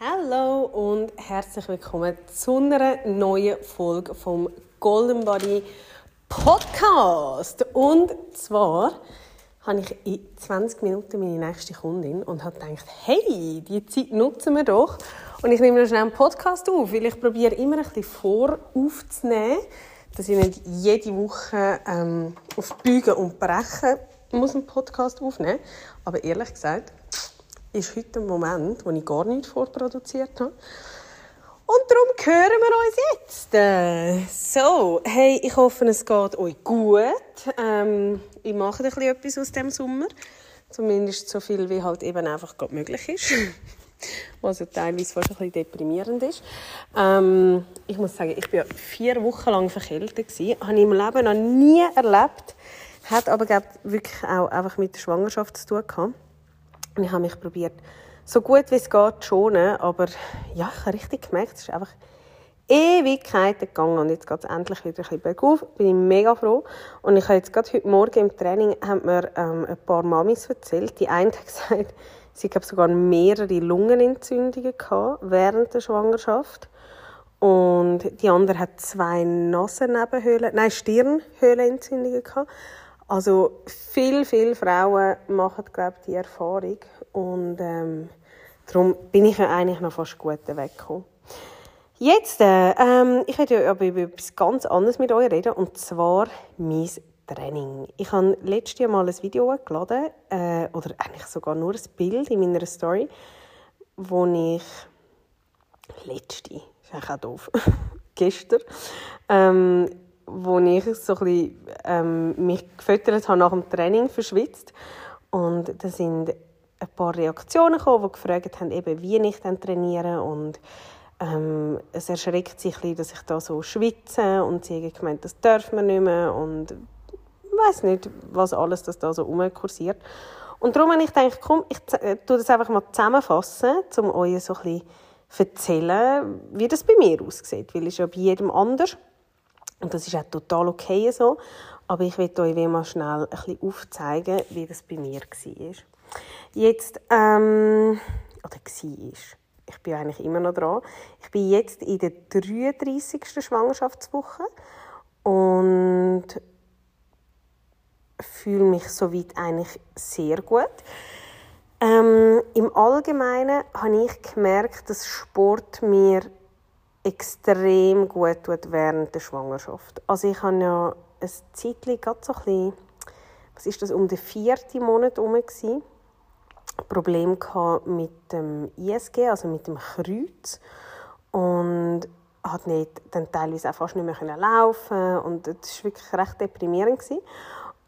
Hallo und herzlich willkommen zu einer neuen Folge vom Golden Body Podcast. Und zwar habe ich in 20 Minuten meine nächste Kundin und habe gedacht, hey, die Zeit nutzen wir doch. Und ich nehme noch schnell einen Podcast auf, weil ich probiere immer ein bisschen vor aufzunehmen, dass ich nicht jede Woche ähm, auf Bügen und Brechen muss einen Podcast aufnehmen. Aber ehrlich gesagt, ist heute ein Moment, wo ich gar nichts vorproduziert habe. Und darum hören wir uns jetzt. So, hey, ich hoffe, es geht euch gut. Ähm, ich mache ein bisschen etwas aus dem Sommer. Zumindest so viel, wie halt eben einfach gerade möglich ist. Was ja teilweise fast ein bisschen deprimierend ist. Ähm, ich muss sagen, ich war vier Wochen lang verkältet. Das Habe ich im Leben noch nie erlebt. Hat aber, glaube wirklich auch einfach mit der Schwangerschaft zu tun gehabt. Ich habe mich probiert, so gut wie es geht, schonen. Aber ja, ich habe richtig gemerkt, es ist einfach Ewigkeiten gegangen und jetzt geht es endlich wieder ein bisschen bergauf. Bin ich mega froh. Und ich habe jetzt gerade heute Morgen im Training haben mir ähm, ein paar Mamis erzählt. Die eine hat gesagt, sie hat sogar mehrere Lungenentzündungen gehabt während der Schwangerschaft. Und die andere hat zwei Nasennebenhöhlen, nein, Stirnhöhlenentzündungen gehabt. Also viel, viele Frauen machen, glaube ich, die Erfahrung. Und ähm, darum bin ich ja eigentlich noch fast gut weggekommen. Jetzt, äh, ähm, ich werde ja über etwas ganz anderes mit euch reden, und zwar mein Training. Ich habe letztes Jahr mal ein Video hochgeladen, äh, oder eigentlich sogar nur ein Bild in meiner Story, wo ich letzte, ist eigentlich auch doof, gestern, ähm, wo ich so ein bisschen, ähm, mich gefüttert habe nach dem Training verschwitzt. Und da sind ein paar Reaktionen gekommen, die gefragt haben, eben, wie ich dann trainiere. Und ähm, es erschreckt sich bisschen, dass ich da so schwitze. Und sie haben gemeint, das darf man nicht mehr. Und ich weiß nicht, was alles das da so rumkursiert. Und darum habe ich gedacht, komm, ich äh, tue das einfach mal zusammenfassen, um euch so ein bisschen erzählen, wie das bei mir aussieht. Weil es ist ja bei jedem anders. Und das ist auch total okay so. Aber ich will euch mal schnell ein bisschen aufzeigen, wie das bei mir war. Jetzt, ähm, oder war. Ich bin eigentlich immer noch dran. Ich bin jetzt in der 33. Schwangerschaftswoche und fühle mich soweit eigentlich sehr gut. Ähm, Im Allgemeinen habe ich gemerkt, dass Sport mir extrem gut tut während der Schwangerschaft. Also ich habe ja ein Zeitchen gerade so ein bisschen, was ist das, um den vierten Monat herum gewesen, Problem mit dem ISG, also mit dem Kreuz und hat nicht dann teilweise auch fast nicht mehr laufen und das war wirklich recht deprimierend gewesen.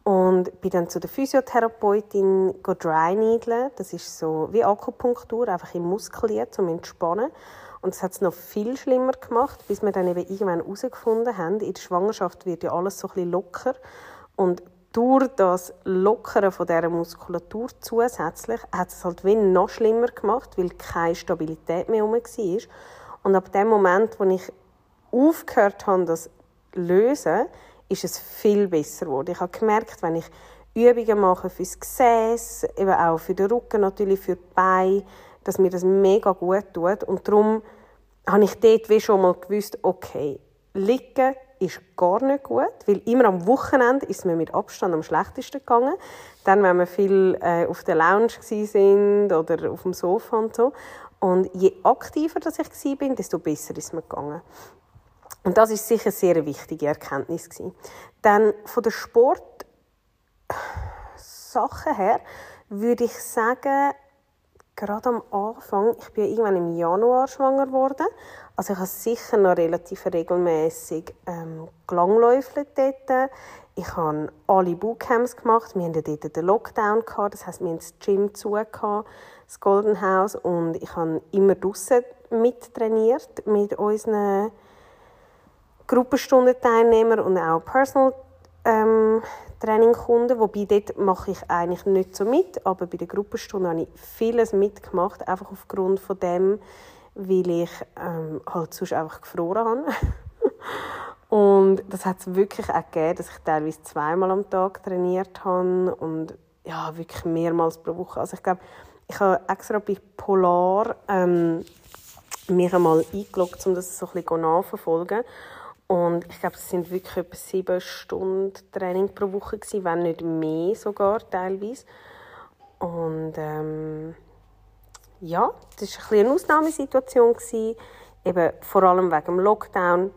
und bin dann zu der Physiotherapeutin dry needle das ist so wie Akupunktur einfach im Muskel zum Entspannen und das hat es noch viel schlimmer gemacht, bis wir dann eben irgendwann herausgefunden haben, in der Schwangerschaft wird ja alles so ein bisschen locker. Und durch das Lockern von dieser Muskulatur zusätzlich hat es halt wie noch schlimmer gemacht, weil keine Stabilität mehr herum war. Und ab dem Moment, wo ich aufgehört habe, das zu lösen, ist es viel besser geworden. Ich habe gemerkt, wenn ich Übungen mache fürs Gesäß, eben auch für den Rücken, natürlich für die Beine, dass mir das mega gut tut. Und darum habe ich dort wie schon mal gewusst, okay, liegen ist gar nicht gut, weil immer am Wochenende ist mir mit Abstand am schlechtesten gegangen. Dann, wenn wir viel äh, auf der Lounge sind oder auf dem Sofa und so. Und je aktiver dass ich war, desto besser ist mir gegangen. Und das ist sicher eine sehr wichtige Erkenntnis gewesen. Dann von der Sportsache her würde ich sagen, gerade am Anfang, ich bin irgendwann im Januar schwanger geworden, also ich habe sicher noch relativ regelmäßig ähm, gelangläufelt dort. Ich habe alle Bootcamps gemacht. Wir hatten dort den Lockdown. Gehabt. Das heisst, wir hatten das Gym zu, das Golden House. Und ich habe immer draußen mittrainiert mit unseren Gruppenstundenteilnehmern und auch Personal ähm, Trainingkunden, wobei dort mache ich eigentlich nicht so mit, aber bei der Gruppenstunde habe ich vieles mitgemacht, einfach aufgrund von dem, weil ich ähm, halt sonst einfach gefroren habe. und das hat es wirklich auch gegeben, dass ich teilweise zweimal am Tag trainiert habe und ja, wirklich mehrmals pro Woche. Also ich glaube, ich habe extra bei Polar ähm, mich einmal eingeloggt, um das so ein bisschen nachzuverfolgen. Und ich glaube, es sind wirklich etwa sieben Stunden Training pro Woche gewesen, wenn nicht mehr sogar teilweise. Und ähm, ja, das war ein eine Ausnahmesituation gewesen, eben vor allem wegen dem Lockdown,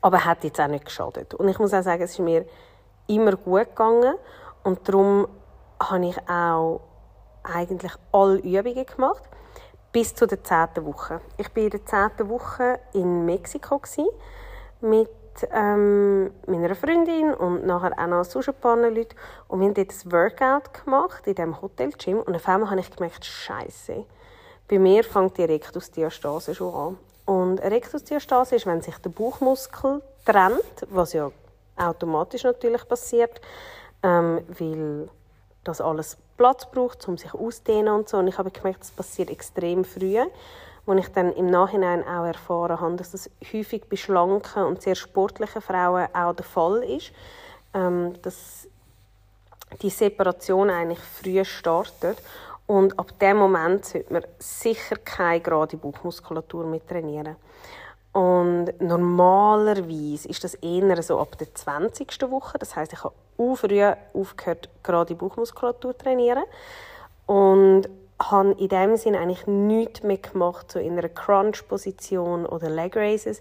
aber hat jetzt auch nicht geschadet. Und ich muss auch sagen, es ist mir immer gut gegangen und darum habe ich auch eigentlich alle Übungen gemacht bis zu der zehnten Woche. Ich war in der zehnten Woche in Mexiko gewesen, mit ähm, meiner Freundin und nachher auch noch sonst ein paar Leute. Und wir haben dort ein Workout gemacht in diesem Hotel-Gym. Und auf einmal habe ich gemerkt, Scheiße. Bei mir fängt die Rektusdiastase schon an. Und Rektusdiastase ist, wenn sich der Bauchmuskel trennt, was ja automatisch natürlich passiert, ähm, weil das alles Platz braucht, um sich auszudehnen und so. Und ich habe gemerkt, das passiert extrem früh wo ich dann im Nachhinein auch erfahren habe, dass das häufig bei schlanken und sehr sportlichen Frauen auch der Fall ist, ähm, dass die Separation eigentlich früh startet und ab dem Moment sollte man sicher keine gerade Bauchmuskulatur mehr trainieren. Und normalerweise ist das eher so ab der 20. Woche. Das heißt, ich habe früh aufgehört, gerade Bauchmuskulatur zu trainieren. Und habe in dem Sinne eigentlich nichts mehr gemacht, so in einer Crunch-Position oder Leg Raises.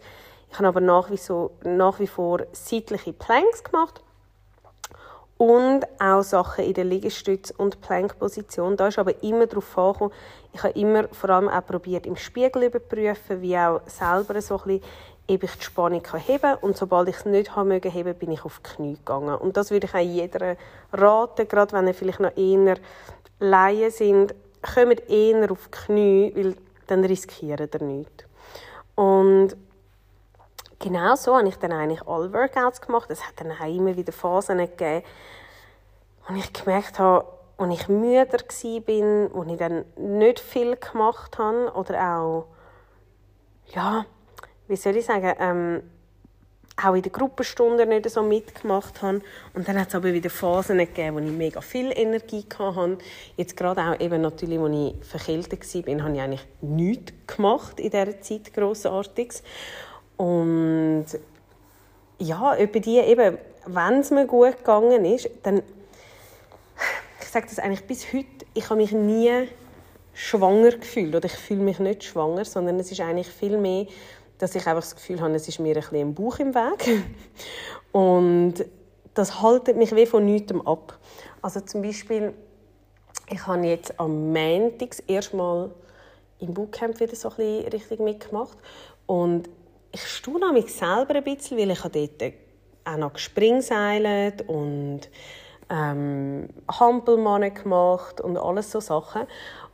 Ich habe aber nach wie, so, nach wie vor seitliche Planks gemacht und auch Sachen in der Liegestütz- und Plank-Position. Da ist aber immer darauf angekommen, ich habe immer vor allem auch probiert, im Spiegel überprüfen, wie auch selber so ein bisschen, ob ich die Spannung heben kann. Und sobald ich es nicht haben mögen heben, bin ich auf die Knie gegangen. Und das würde ich auch jedem raten, gerade wenn ihr vielleicht noch eher Laien sind, kommt eher auf die Knie, weil dann riskieren ihr nichts. Und genau so habe ich dann eigentlich alle Workouts gemacht. Es hat dann auch immer wieder Phasen gegeben, wo ich gemerkt habe, wo ich müder war, wo ich dann nicht viel gemacht habe oder auch, ja, wie soll ich sagen, ähm, auch in den Gruppenstunden nicht so mitgemacht habe. Und dann hat es aber wieder Phasen gegeben, wo ich mega viel Energie hatte. Jetzt gerade auch eben natürlich, als ich verkältet war, habe ich eigentlich nichts gemacht in dieser Zeit, Grossartiges. Und ja, über die eben, wenn es mir gut gegangen ist, dann, ich sage das eigentlich bis heute, ich habe mich nie schwanger gefühlt oder ich fühle mich nicht schwanger, sondern es ist eigentlich viel mehr dass ich einfach das Gefühl habe, es ist mir ein bisschen im Bauch im Weg. Und das haltet mich wie von nichts ab. Also zum Beispiel, ich habe jetzt am Montag erstmal im Bootcamp wieder so ein bisschen richtig mitgemacht. Und ich staune mich selber ein bisschen, weil ich dort auch noch gespringseilt und ähm, Hampelmannen gemacht und alles so Sachen.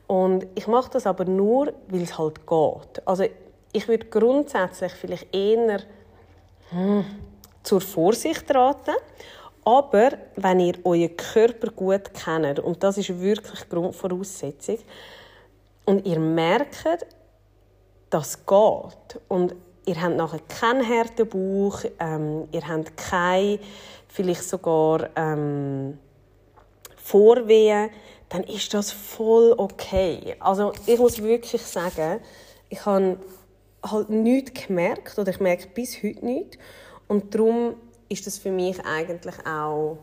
Und ich mache das aber nur, weil es halt geht. Also ich würde grundsätzlich vielleicht eher hm, zur Vorsicht raten. Aber wenn ihr euren Körper gut kennt, und das ist wirklich Grundvoraussetzung, und ihr merkt, das geht, und ihr habt nachher keinen harten Bauch, ähm, ihr habt keine, vielleicht sogar ähm, Vorwehen, dann ist das voll okay. Also ich muss wirklich sagen, ich habe halt nichts gemerkt oder ich merke bis heute nichts. Und darum ist das für mich eigentlich auch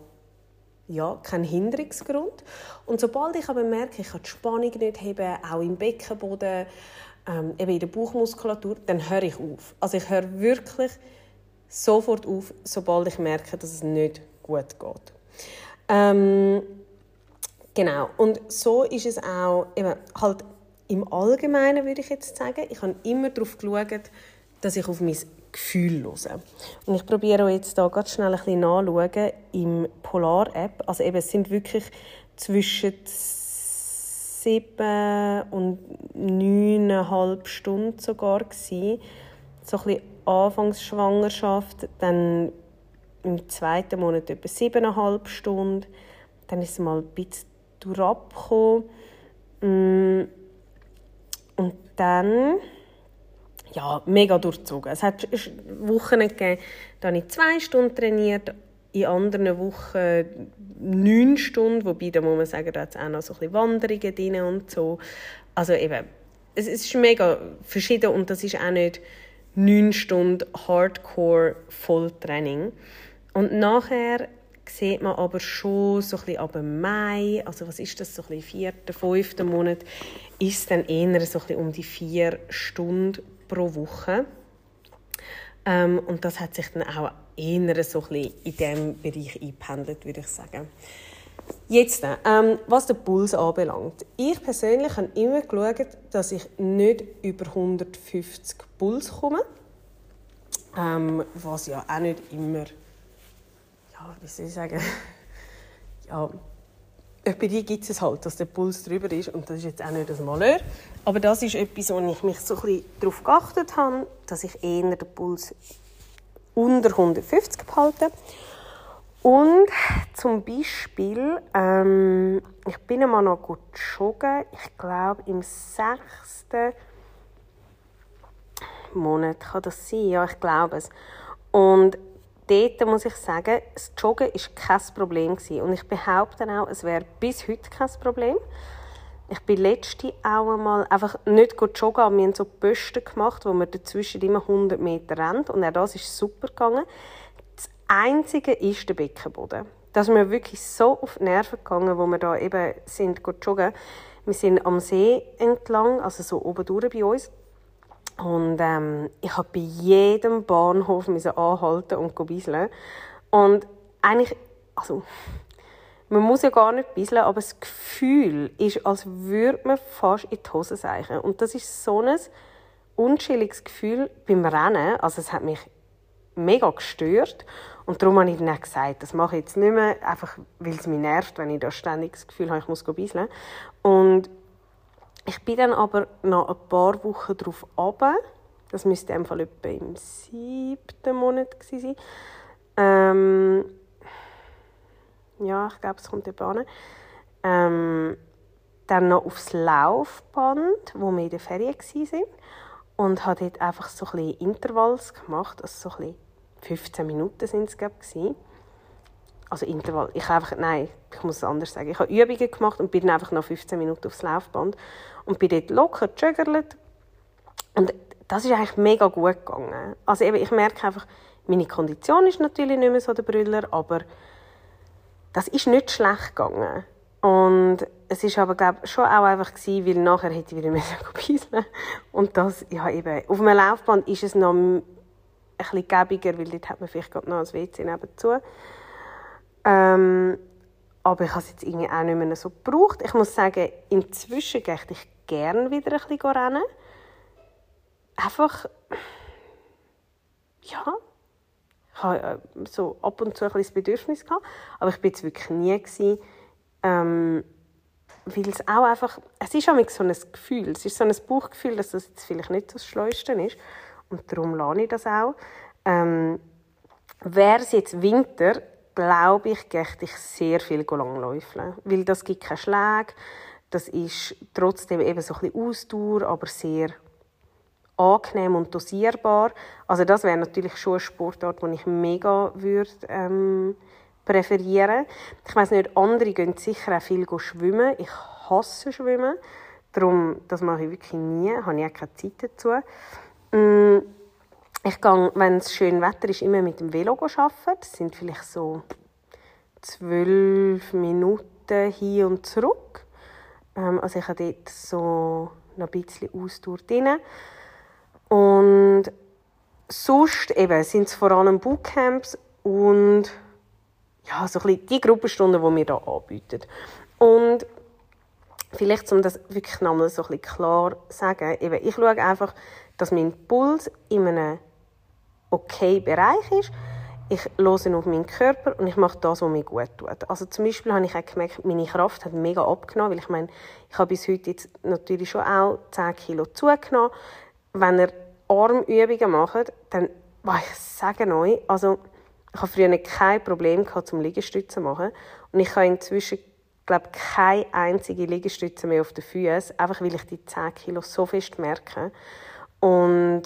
ja, kein Hinderungsgrund. Und sobald ich aber merke, ich kann die Spannung nicht heben, auch im Beckenboden, ähm, eben in der Bauchmuskulatur, dann höre ich auf. Also ich höre wirklich sofort auf, sobald ich merke, dass es nicht gut geht. Ähm, Genau. Und so ist es auch eben halt im Allgemeinen, würde ich jetzt sagen. Ich habe immer darauf geschaut, dass ich auf mein Gefühl höre. Und ich probiere jetzt hier ganz schnell ein bisschen nachzuschauen im Polar-App. Also eben, es sind wirklich zwischen sieben und neuneinhalb Stunden sogar gewesen. So ein Anfangsschwangerschaft, dann im zweiten Monat etwa siebeneinhalb Stunden. Dann ist es mal ein bisschen durchgekommen. Und dann ja, mega durchzogen. Es hat Wochen gegeben, da habe ich zwei Stunden trainiert, in anderen Wochen neun Stunden, wobei da muss man sagen, da hat es auch noch so ein bisschen Wanderungen drin und so. Also eben, es ist mega verschieden und das ist auch nicht neun Stunden Hardcore Volltraining. Und nachher sieht man aber schon so ein bisschen ab Mai, also was ist das, so ein bisschen vierter, fünfter Monat, ist es dann eher so ein bisschen um die vier Stunden pro Woche. Ähm, und das hat sich dann auch eher so ein bisschen in diesem Bereich eingependelt, würde ich sagen. Jetzt, ähm, was den Puls anbelangt. Ich persönlich habe immer geschaut, dass ich nicht über 150 Puls komme. Ähm, was ja auch nicht immer, wie soll ich sagen, ja, bei dir gibt es halt, dass der Puls drüber ist und das ist jetzt auch nicht das Malheur. Aber das ist etwas, wo ich mich so ein darauf geachtet habe, dass ich eher den Puls unter 150 behalte. Und zum Beispiel, ähm, ich bin einmal noch gut joggen. Ich glaube, im sechsten Monat kann das sein. Ja, ich glaube es. Und dort muss ich sagen, das Joggen war kein Problem. Gewesen. Und ich behaupte auch, es wäre bis heute kein Problem. Ich bin letzte auch einmal einfach nicht joggen, aber wir haben so Posten gemacht, wo man dazwischen immer 100 Meter rennt. Und auch das ist super gegangen. Das Einzige ist der Beckenboden. Das ist mir wirklich so auf die Nerven gegangen, wo wir da eben sind joggen. Wir sind am See entlang, also so oben durch bei uns. Und ähm, ich habe bei jedem Bahnhof anhalten und bisseln. Und eigentlich, also, man muss ja gar nicht bisseln, aber das Gefühl ist, als würde man fast in die Hose seichen. Und das ist so ein unschilliges Gefühl beim Rennen. Also es hat mich mega gestört. Und darum habe ich dann gesagt, das mache ich jetzt nicht mehr, einfach weil es mich nervt, wenn ich da ständig das Gefühl habe, ich muss bisseln. Und ich bin dann aber noch ein paar Wochen darauf runter. Das müsste in Fall etwa im siebten Monat sein. Ähm, ja, ich glaube, es kommt etwa an. Ähm, dann noch aufs Laufband, wo wir in der Ferien waren. Und habe dort einfach so ein bisschen Intervalls gemacht. Also so ein bisschen 15 Minuten sind es, glaube ich also Intervall. Ich einfach, nein, ich muss es anders sagen. Ich habe Übungen gemacht und bin einfach noch 15 Minuten aufs Laufband und bin dort locker gejuggelt. Und das ist eigentlich mega gut gegangen. Also eben, ich merke einfach, meine Kondition ist natürlich nicht mehr so der Brüller, aber das ist nicht schlecht gegangen. Und es ist aber glaube schon auch einfach gewesen, weil nachher hätte ich wieder müssen Und das, ja eben, auf einem Laufband ist es noch ein bisschen gäbiger, weil dort hat man vielleicht gerade noch ein WC nebenzu. Ähm, aber ich habe es jetzt irgendwie auch nicht mehr so gebraucht. Ich muss sagen, inzwischen gehe ich gerne wieder ein bisschen rennen. Einfach, ja, ich habe äh, so ab und zu ein bisschen das Bedürfnis gehabt, aber ich bin jetzt wirklich nie gewesen, ähm, weil es auch einfach, es ist auch so ein Gefühl, es ist so ein Bauchgefühl, dass das jetzt vielleicht nicht so das Schleuste ist und darum lerne ich das auch. Ähm, Wäre es jetzt Winter, glaube ich, gehe ich sehr viel langläufeln. Weil das gibt keine Schläge, das ist trotzdem eben so ein bisschen Ausdauer, aber sehr angenehm und dosierbar. Also das wäre natürlich schon ein Sportart, den ich mega würde, ähm, präferieren. Ich weiß nicht, andere gehen sicher auch viel schwimmen. Ich hasse Schwimmen. Darum, das mache ich wirklich nie. Habe ich auch keine Zeit dazu. Mm, ich gehe, wenn es schön Wetter ist, immer mit dem Velo arbeiten. Das sind vielleicht so zwölf Minuten hin und zurück. Ähm, also ich habe dort so noch ein bisschen Ausdauer drin. Und sonst sind es vor allem Bootcamps und ja, so ein bisschen die Gruppenstunden, die wir hier anbieten. Und vielleicht, um das wirklich nochmal so ein bisschen klar zu sagen, eben, ich schaue einfach, dass mein Puls in einem okay Bereich ist. Ich höre auf meinen Körper und ich mache das, was mir gut tut. Also zum Beispiel habe ich auch gemerkt, meine Kraft hat mega abgenommen, weil ich meine, ich habe bis heute jetzt natürlich schon auch 10 Kilo zugenommen. Wenn ihr Armübungen macht, dann, ich sage euch, also ich habe früher kein Problem gehabt, zum Liegestützen zu machen und ich habe inzwischen glaube keine einzige Liegestütze mehr auf den Füßen, einfach weil ich die 10 Kilo so fest merke. Und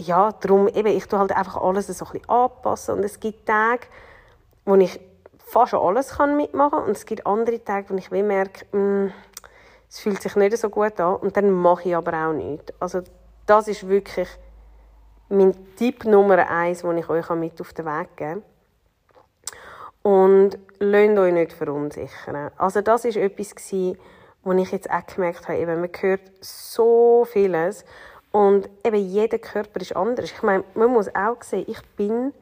ja, darum eben, ich tue halt einfach alles so ein bisschen anpassen und es gibt Tage, wo ich fast alles kann mitmachen kann und es gibt andere Tage, wo ich merke, mh, mm, es fühlt sich nicht so gut an und dann mache ich aber auch nichts. Also das ist wirklich mein Tipp Nummer eins, den ich euch mit auf den Weg geben kann. Und lasst euch nicht verunsichern. Also das war etwas, wo ich jetzt auch gemerkt habe, eben, man hört so vieles und eben jeder Körper ist anders. Ich meine, man muss auch sehen, ich bin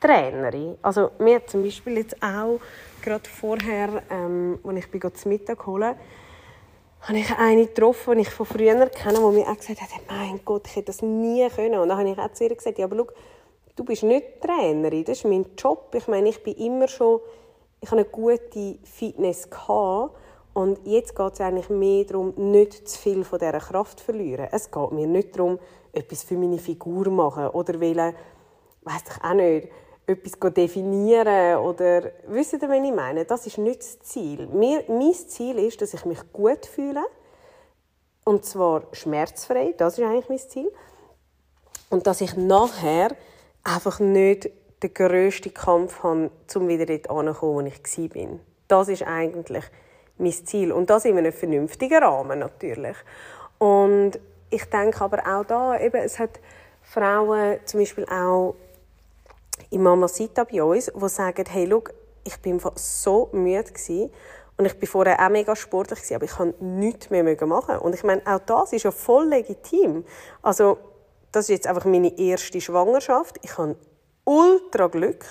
Trainerin. Also mir zum Beispiel jetzt auch gerade vorher, ähm, als ich bin zum Mittag holen, habe ich eine getroffen, die ich von früher kenne, die mir auch gesagt hat, mein Gott, ich hätte das nie können. Und dann habe ich auch zu ihr gesagt, ja, aber schau, du bist nicht Trainerin, das ist mein Job. Ich meine, ich bin immer schon, ich habe eine gute Fitness gehabt und jetzt geht es eigentlich mehr darum, nicht zu viel von dieser Kraft zu verlieren. Es geht mir nicht darum, etwas für meine Figur zu machen oder wollen, weiss ich auch nicht, etwas definieren oder wisst ihr, was ich meine? Das ist nicht das Ziel. Mir, mein Ziel ist, dass ich mich gut fühle und zwar schmerzfrei, das ist eigentlich mein Ziel. Und dass ich nachher einfach nicht den grössten Kampf habe, um wieder dort anzukommen, wo ich war. Das ist eigentlich mein Ziel. Und das in einem vernünftigen Rahmen natürlich. Und ich denke aber auch da, eben, es hat Frauen zum Beispiel auch in Mama Sita bei uns, die sagen, hey, schau, ich bin so müde gewesen, und ich war vorher auch mega sportlich, gewesen, aber ich konnte nichts mehr machen. Und ich meine, auch das ist ja voll legitim. Also, das ist jetzt einfach meine erste Schwangerschaft. Ich habe ultra Glück.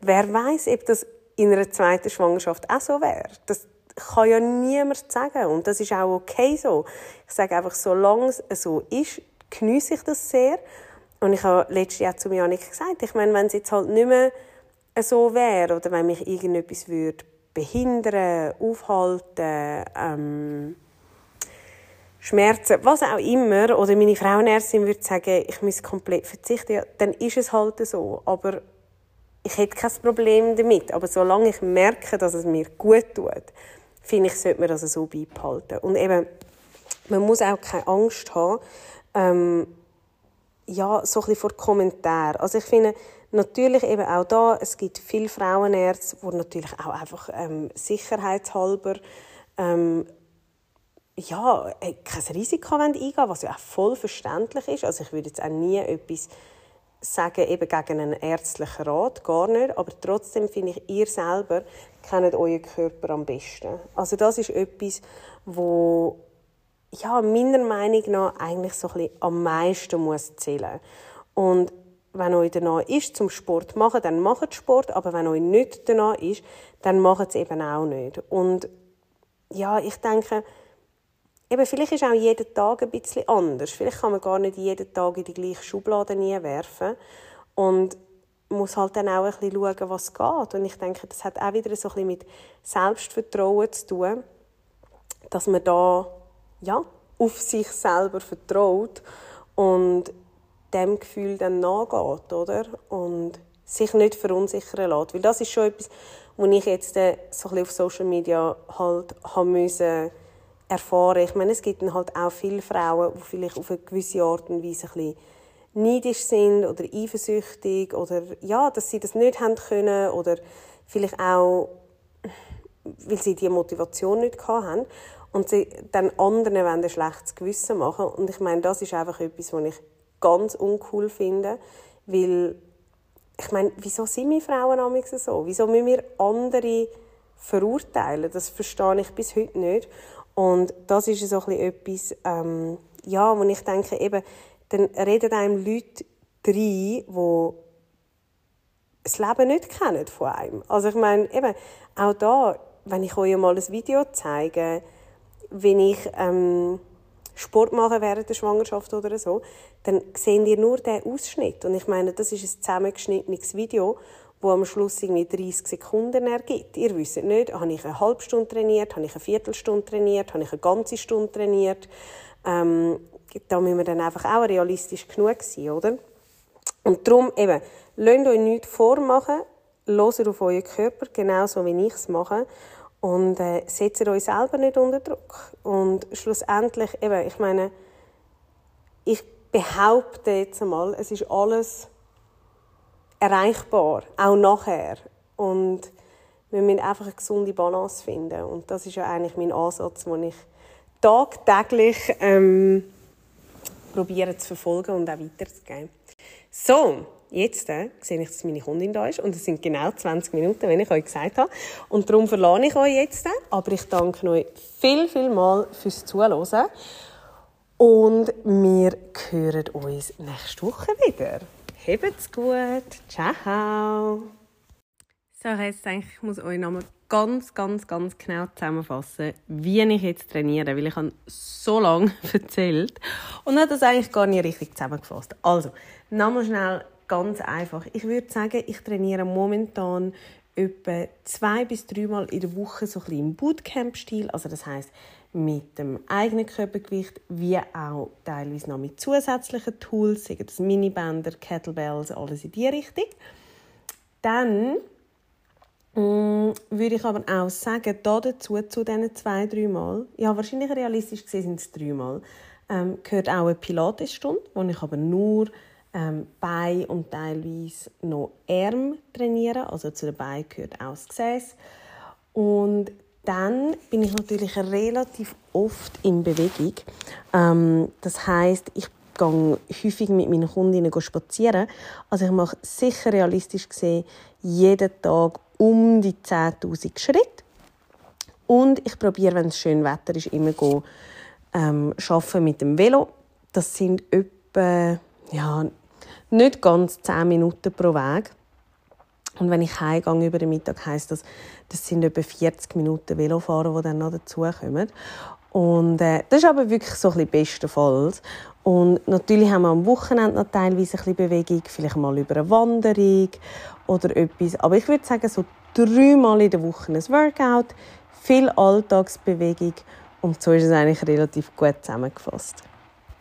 Wer weiß, ob das in einer zweiten Schwangerschaft auch so wäre. Das kann ja niemand sagen. Und das ist auch okay so. Ich sage einfach, solange es so ist, genieße ich das sehr. Und ich habe letztes Jahr zu nicht gesagt, ich meine, wenn es jetzt halt nicht mehr so wäre oder wenn mich irgendetwas würde behindern, aufhalten, ähm, Schmerzen, was auch immer, oder meine Frauenärztin würde sagen, ich muss komplett verzichten, ja, dann ist es halt so. Aber ich hätte kein Problem damit. Aber solange ich merke, dass es mir gut tut, finde ich, sollte man das so beibehalten. Und eben, man muss auch keine Angst haben, ähm, ja, so ein bisschen vor Kommentaren. Also ich finde, natürlich eben auch da, es gibt viele Frauenärzte, die natürlich auch einfach ähm, sicherheitshalber ähm, ja, äh, kein Risiko eingehen was ja auch voll verständlich ist. Also ich würde jetzt auch nie etwas sagen eben gegen einen ärztlichen Rat, gar nicht. Aber trotzdem finde ich, ihr selber kennt euren Körper am besten. Also das ist etwas, wo ja, meiner Meinung nach eigentlich so ein am meisten muss zählen. Und wenn euch danach ist, zum Sport machen, dann macht Sport. Aber wenn euch nicht danach ist, dann macht es eben auch nicht. Und ja, ich denke, eben, vielleicht ist auch jeder Tag ein bisschen anders. Vielleicht kann man gar nicht jeden Tag in die gleiche Schublade nie werfen. Und muss halt dann auch ein bisschen schauen, was geht. Und ich denke, das hat auch wieder so ein bisschen mit Selbstvertrauen zu tun, dass man da ja, auf sich selber vertraut und dem Gefühl dann nachgeht, oder? Und sich nicht verunsichern lässt. Weil das ist schon etwas, was ich jetzt äh, so ein bisschen auf Social Media halt haben müssen erfahren. Ich meine, es gibt dann halt auch viele Frauen, die vielleicht auf eine gewisse Art und Weise ein bisschen neidisch sind oder eifersüchtig oder ja, dass sie das nicht haben können oder vielleicht auch, weil sie die Motivation nicht haben und sie dann anderen ein schlechtes Gewissen machen und ich meine, das ist einfach etwas, was ich ganz uncool finde, weil ich meine, wieso sind wir Frauen so? Wieso müssen wir andere verurteilen? Das verstehe ich bis heute nicht. Und das ist so ein etwas, ähm, ja, wo ich denke, eben, dann reden einem Leute rein, die das Leben nicht kennen von einem. Also ich meine, eben, auch da, wenn ich euch mal ein Video zeige, wenn ich ähm, Sport mache während der Schwangerschaft oder so, dann seht ihr nur den Ausschnitt. Und ich meine, das ist ein zusammengeschnittenes Video, wo am Schluss irgendwie 30 Sekunden ergibt. Ihr wisst nicht, habe ich eine halbe Stunde trainiert, habe ich eine Viertelstunde trainiert, habe ich eine ganze Stunde trainiert. Ähm, da müssen wir dann einfach auch realistisch genug sein, oder? Und darum eben, lasst euch nichts vormachen, hört auf euren Körper, genauso wie ich es mache. Und äh, setzt euch selber nicht unter Druck. Und schlussendlich, eben, ich meine, ich behaupte jetzt einmal, es ist alles erreichbar, auch nachher. Und wir müssen einfach eine gesunde Balance finden. Und das ist ja eigentlich mein Ansatz, den ich tagtäglich ähm, probiere zu verfolgen und auch weiterzugeben. So, jetzt äh, sehe ich, dass meine Kundin da ist und es sind genau 20 Minuten, wenn ich euch gesagt habe. Und darum verlade ich euch jetzt. Aber ich danke euch viel, viel mal fürs Zuhören. Und wir hören uns nächste Woche wieder. Habt's gut. Ciao. So, jetzt denke ich, muss euch nochmal ganz, ganz, ganz genau zusammenfassen, wie ich jetzt trainiere, weil ich habe so lange erzählt und habe das eigentlich gar nicht richtig zusammengefasst. Also, nochmal schnell ganz einfach. Ich würde sagen, ich trainiere momentan etwa zwei bis dreimal in der Woche so ein im Bootcamp-Stil. Also das heißt mit dem eigenen Körpergewicht, wie auch teilweise noch mit zusätzlichen Tools, sagen das Minibänder, Kettlebells, alles in die Richtung. Dann würde ich aber auch sagen, da dazu, zu diesen zwei, drei Mal, ja, wahrscheinlich realistisch gesehen sind es drei Mal, ähm, gehört auch eine Pilatesstunde, wo ich aber nur ähm, Beine und teilweise noch Arm trainiere, also zu den Beinen gehört auch das Gesäß. Und dann bin ich natürlich relativ oft in Bewegung. Ähm, das heißt, ich gehe häufig mit meinen Kundinnen spazieren. Also ich mache sicher realistisch gesehen jeden Tag um die 10.000 Schritte. Und ich probiere, wenn es schön Wetter ist, immer go, ähm, mit dem Velo. Das sind etwa ja, nicht ganz 10 Minuten pro Weg. Und wenn ich heimgehe über den Mittag, heisst das, das sind etwa 40 Minuten Velofahren, die dann noch dazukommen. Und äh, das ist aber wirklich so ein bisschen bestenfalls. Und natürlich haben wir am Wochenende noch teilweise ein bisschen Bewegung, vielleicht mal über eine Wanderung oder etwas. Aber ich würde sagen, so dreimal in der Woche ein Workout, viel Alltagsbewegung und so ist es eigentlich relativ gut zusammengefasst.